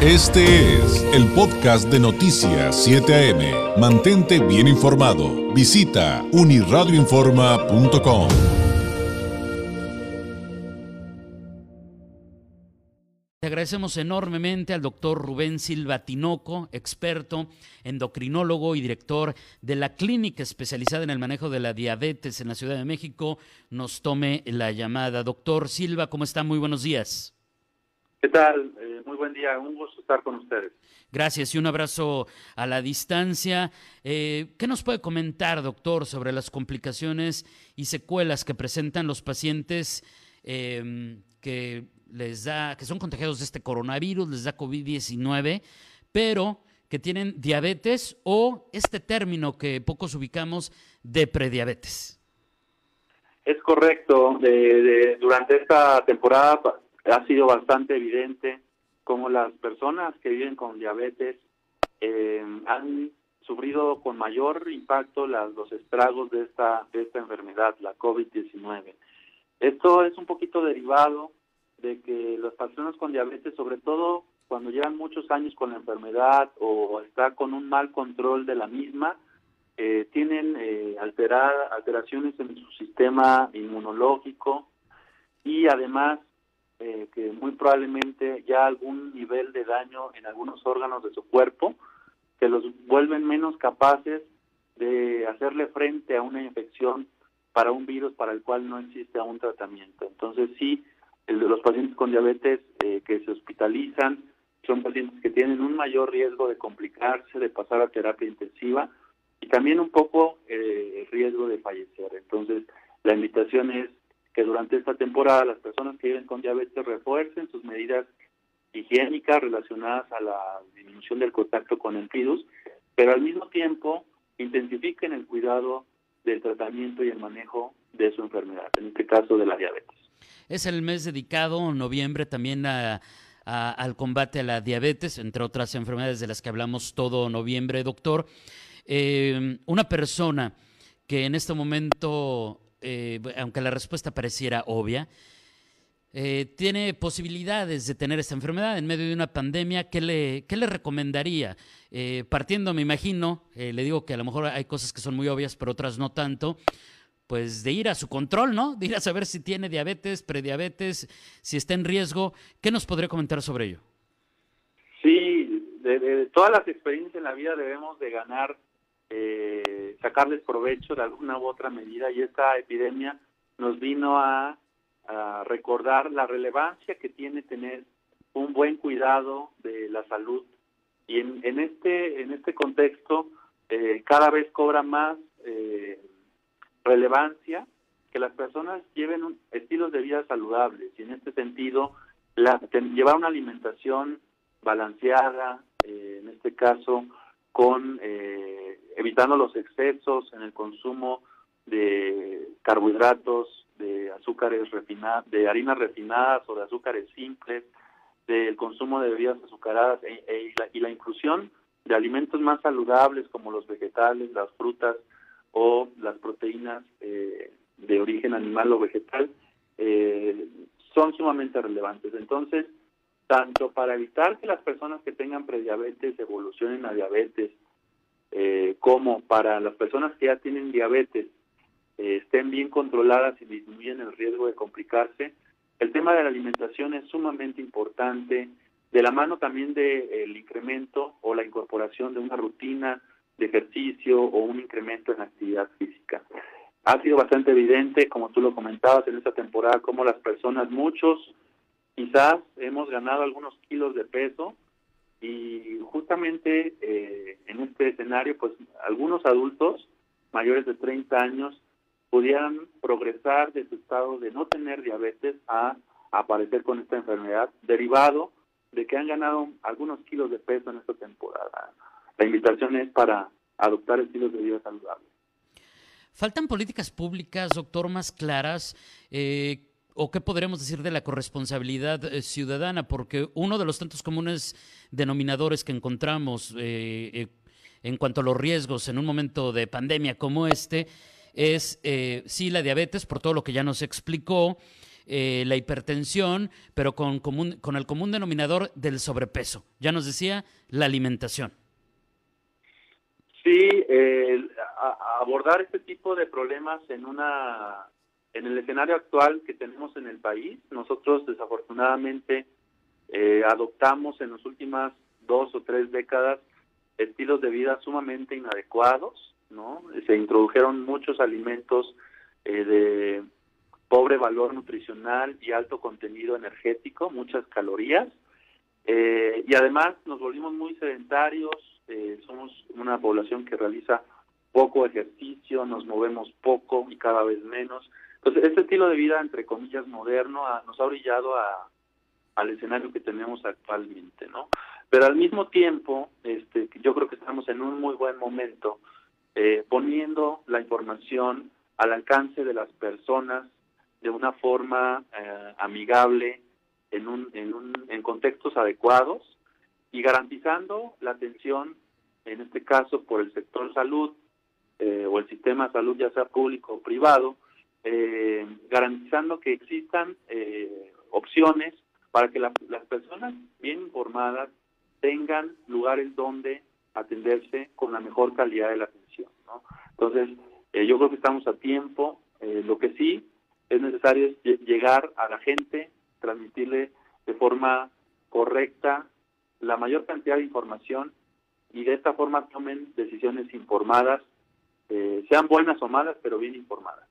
Este es el podcast de Noticias 7 AM. Mantente bien informado. Visita uniradioinforma.com. Agradecemos enormemente al doctor Rubén Silva Tinoco, experto, endocrinólogo y director de la clínica especializada en el manejo de la diabetes en la Ciudad de México, nos tome la llamada. Doctor Silva, ¿cómo está? Muy buenos días. ¿Qué tal? Eh, muy buen día, un gusto estar con ustedes. Gracias y un abrazo a la distancia. Eh, ¿Qué nos puede comentar, doctor, sobre las complicaciones y secuelas que presentan los pacientes em, que les da, que son contagiados de este coronavirus, les da COVID-19, pero que tienen diabetes o este término que pocos ubicamos de prediabetes? Es correcto. durante esta temporada ha sido bastante evidente cómo las personas que viven con diabetes eh, han sufrido con mayor impacto los estragos de esta, de esta enfermedad, la COVID-19. Esto es un poquito derivado de que las personas con diabetes, sobre todo cuando llevan muchos años con la enfermedad o está con un mal control de la misma, eh, tienen eh, alterar, alteraciones en su sistema inmunológico y además eh, que muy probablemente ya algún nivel de daño en algunos órganos de su cuerpo que los vuelven menos capaces de hacerle frente a una infección para un virus para el cual no existe aún tratamiento. Entonces sí, el los pacientes con diabetes eh, que se hospitalizan son pacientes que tienen un mayor riesgo de complicarse, de pasar a terapia intensiva y también un poco eh, el riesgo de fallecer. Entonces la invitación es que durante esta temporada las personas que viven con diabetes refuercen sus medidas higiénicas relacionadas a la disminución del contacto con el virus, pero al mismo tiempo intensifiquen el cuidado del tratamiento y el manejo de su enfermedad, en este caso de la diabetes. Es el mes dedicado, noviembre, también al combate a la diabetes, entre otras enfermedades de las que hablamos todo noviembre, doctor. Eh, una persona que en este momento eh, aunque la respuesta pareciera obvia, eh, tiene posibilidades de tener esta enfermedad en medio de una pandemia, ¿qué le, qué le recomendaría? Eh, partiendo, me imagino, le digo que a lo mejor hay cosas que son muy obvias, pero otras no tanto, pues de ir a su control, ¿no? De ir a saber si tiene diabetes, prediabetes, si está en riesgo. ¿Qué nos podría comentar sobre ello? Sí, de todas las experiencias en la vida debemos de ganar eh, sacarles provecho de alguna u otra medida y esta epidemia nos vino a, recordar la relevancia que tiene tener un buen cuidado de la salud. Y en, este en este contexto eh, cada vez cobra más eh, relevancia que las personas lleven estilos de vida saludables. Y en este sentido la, llevar una alimentación balanceada en este caso con eh, evitando los excesos en el consumo de carbohidratos, de azúcares refinados, de harinas refinadas o de azúcares simples, del consumo de bebidas azucaradas e, e, y, la, inclusión de alimentos más saludables como los vegetales, las frutas o las proteínas eh, de origen animal o vegetal eh, son sumamente relevantes. Entonces, tanto para evitar que las personas que tengan prediabetes evolucionen a diabetes, eh, como para las personas que ya tienen diabetes eh, estén bien controladas y disminuyen el riesgo de complicarse, el tema de la alimentación es sumamente importante, de la mano también del el incremento o la incorporación de una rutina de ejercicio o un incremento en actividad física. Ha sido bastante evidente, como tú lo comentabas en esta temporada, cómo las personas, muchos, quizás hemos ganado algunos kilos de peso y justamente eh, en este escenario, pues algunos adultos mayores de 30 años pudieran progresar de su estado de no tener diabetes a aparecer con esta enfermedad, derivado de que han ganado algunos kilos de peso en esta temporada. La invitación es para adoptar estilos de vida saludables. ¿Faltan políticas públicas, doctor, más claras eh, o qué podríamos decir de la corresponsabilidad eh, ciudadana? Porque uno de los tantos comunes denominadores que encontramos eh, eh, en cuanto a los riesgos en un momento de pandemia como este es, sí, la diabetes, por todo lo que ya nos explicó, la hipertensión, pero con, con el común denominador del sobrepeso. Ya nos decía, la alimentación. Sí, abordar este tipo de problemas en una en el escenario actual que tenemos en el país, nosotros desafortunadamente eh, adoptamos en las últimas dos o tres décadas estilos de vida sumamente inadecuados, ¿no? Se introdujeron muchos alimentos eh, de pobre valor nutricional y alto contenido energético, muchas calorías, eh, y además nos volvimos muy sedentarios, somos una población que realiza poco ejercicio, nos movemos poco y cada vez menos. Entonces, este estilo de vida, entre comillas, moderno, nos ha brillado a, al escenario que tenemos actualmente, ¿no? Pero al mismo tiempo, este, yo creo que estamos en un muy buen momento eh, poniendo la información al alcance de las personas de una forma eh, amigable, en, un, en, un, en contextos adecuados y garantizando la atención, en este caso por el sector salud eh, o el sistema salud, ya sea público o privado, eh, garantizando que existan eh, opciones para que las personas bien informadas tengan lugares donde atenderse con la mejor calidad de la atención. ¿no? Entonces, eh, yo creo que estamos a tiempo. lo que sí es necesario es llegar a la gente, transmitirle de forma correcta la mayor cantidad de información y de esta forma tomen decisiones informadas, sean buenas o malas, pero bien informadas.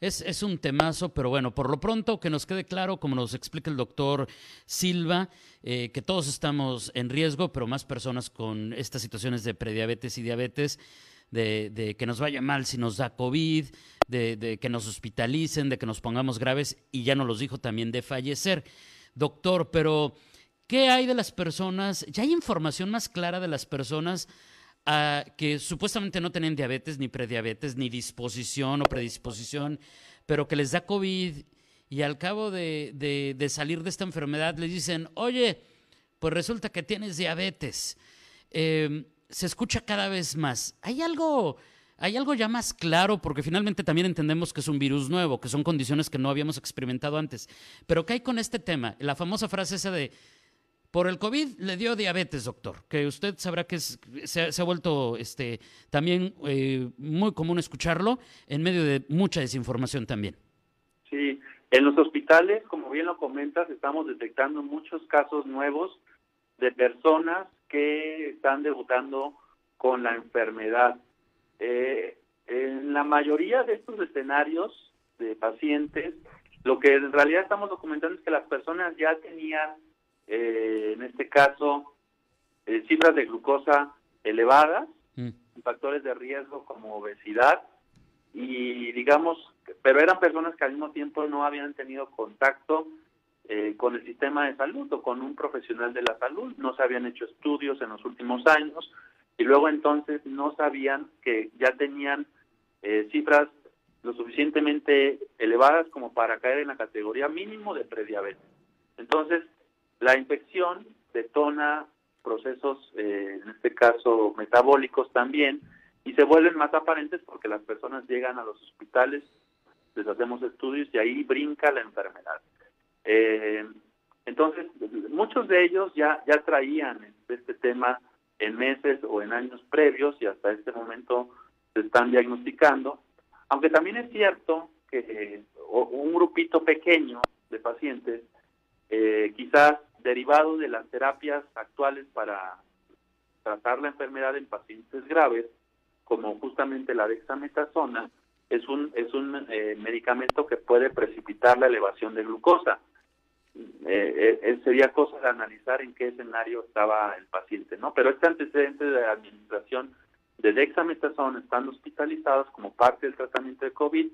Es, un temazo, pero bueno, por lo pronto que nos quede claro, como nos explica el doctor Silva, eh, que todos estamos en riesgo, pero más personas con estas situaciones de prediabetes y diabetes, de, que nos vaya mal si nos da COVID, de, que nos hospitalicen, de que nos pongamos graves, y ya nos los dijo también de fallecer. Doctor, pero ¿qué hay de las personas? ¿Ya hay información más clara de las personas? Que supuestamente no tienen diabetes, ni prediabetes, ni disposición o predisposición, pero que les da COVID y al cabo de, salir de esta enfermedad les dicen, oye, pues resulta que tienes diabetes. Em, se escucha cada vez más. ¿Hay algo, hay algo ya más claro? Porque finalmente también entendemos que es un virus nuevo, que son condiciones que no habíamos experimentado antes. Pero ¿qué hay con este tema? La famosa frase esa de por el COVID le dio diabetes, doctor, que usted sabrá que se, ha, vuelto este, también eh, muy común escucharlo en medio de mucha desinformación también. Sí, en los hospitales, como bien lo comentas, estamos detectando muchos casos nuevos de personas que están debutando con la enfermedad. Eh, en la mayoría de estos escenarios de pacientes, lo que en realidad estamos documentando es que las personas ya tenían eh, en este caso, eh, cifras de glucosa elevadas, mm. factores de riesgo como obesidad, y digamos, pero eran personas que al mismo tiempo no habían tenido contacto eh, con el sistema de salud o con un profesional de la salud, no se habían hecho estudios en los últimos años y luego entonces no sabían que ya tenían cifras lo suficientemente elevadas como para caer en la categoría mínimo de prediabetes. Entonces, la infección detona procesos, eh, en este caso metabólicos también, y se vuelven más aparentes porque las personas llegan a los hospitales, les hacemos estudios y ahí brinca la enfermedad. Eh, entonces, muchos de ellos ya, ya traían este tema en meses o en años previos y hasta este momento se están diagnosticando, aunque también es cierto que un grupito pequeño de pacientes eh, quizás derivado de las terapias actuales para tratar la enfermedad en pacientes graves, como justamente la dexametasona, es un, es un eh, medicamento que puede precipitar la elevación de glucosa. Eh, eh, sería cosa de analizar en qué escenario estaba el paciente, ¿no? Pero este antecedente de administración de dexametasona estando hospitalizados como parte del tratamiento de COVID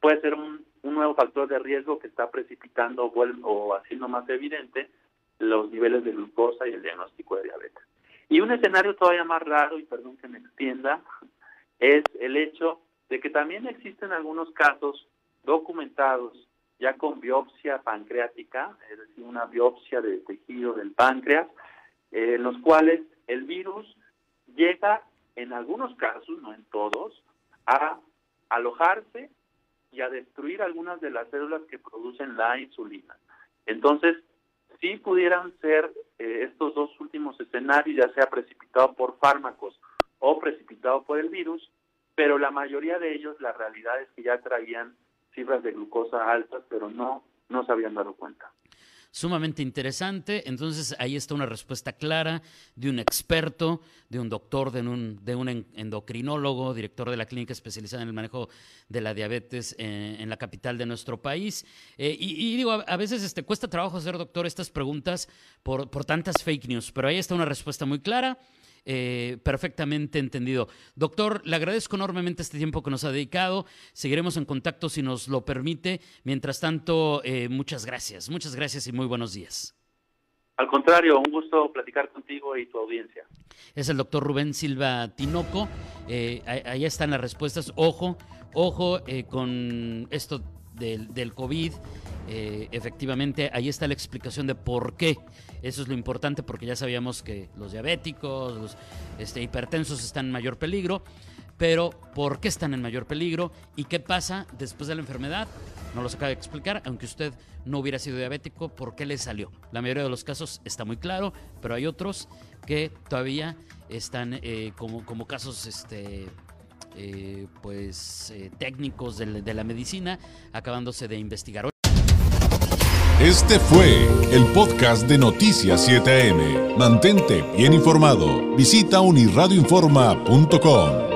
puede ser un, un nuevo factor de riesgo que está precipitando o, o haciendo más evidente los niveles de glucosa y el diagnóstico de diabetes. Y un escenario todavía más raro, y perdón que me extienda, es el hecho de que también existen algunos casos documentados ya con biopsia pancreática, es decir, una biopsia de tejido del páncreas, eh, en los cuales el virus llega en algunos casos, no en todos, a alojarse y a destruir algunas de las células que producen la insulina. Entonces, sí pudieran ser eh, estos dos últimos escenarios, ya sea precipitado por fármacos o precipitado por el virus, pero la mayoría de ellos, la realidad es que ya traían cifras de glucosa altas, pero no, no se habían dado cuenta sumamente interesante. Entonces ahí está una respuesta clara de un experto, de un doctor, de un, de un endocrinólogo, director de la clínica especializada en el manejo de la diabetes en, la capital de nuestro país. Eh, y, digo, a, veces este, cuesta trabajo hacer, doctor, estas preguntas por, por tantas fake news, pero ahí está una respuesta muy clara. Eh, perfectamente entendido. Doctor, le agradezco enormemente este tiempo que nos ha dedicado. Seguiremos en contacto si nos lo permite. Mientras tanto, eh, muchas gracias. Muchas gracias y muy buenos días. Al contrario, un gusto platicar contigo y tu audiencia. Es el doctor Rubén Silva Tinoco. Eh, ahí están las respuestas. Ojo, ojo con esto del, COVID. Eh, efectivamente, ahí está la explicación de por qué. Eso es lo importante porque ya sabíamos que los diabéticos, los este, hipertensos están en mayor peligro, pero ¿por qué están en mayor peligro? ¿Y qué pasa después de la enfermedad? No los acaba de explicar, aunque usted no hubiera sido diabético, ¿por qué le salió? La mayoría de los casos está muy claro, pero hay otros que todavía están eh, como, como casos este, eh, pues técnicos de, de la medicina acabándose de investigar. Este fue el podcast de Noticias 7am. Mantente bien informado. Visita unirradioinforma.com.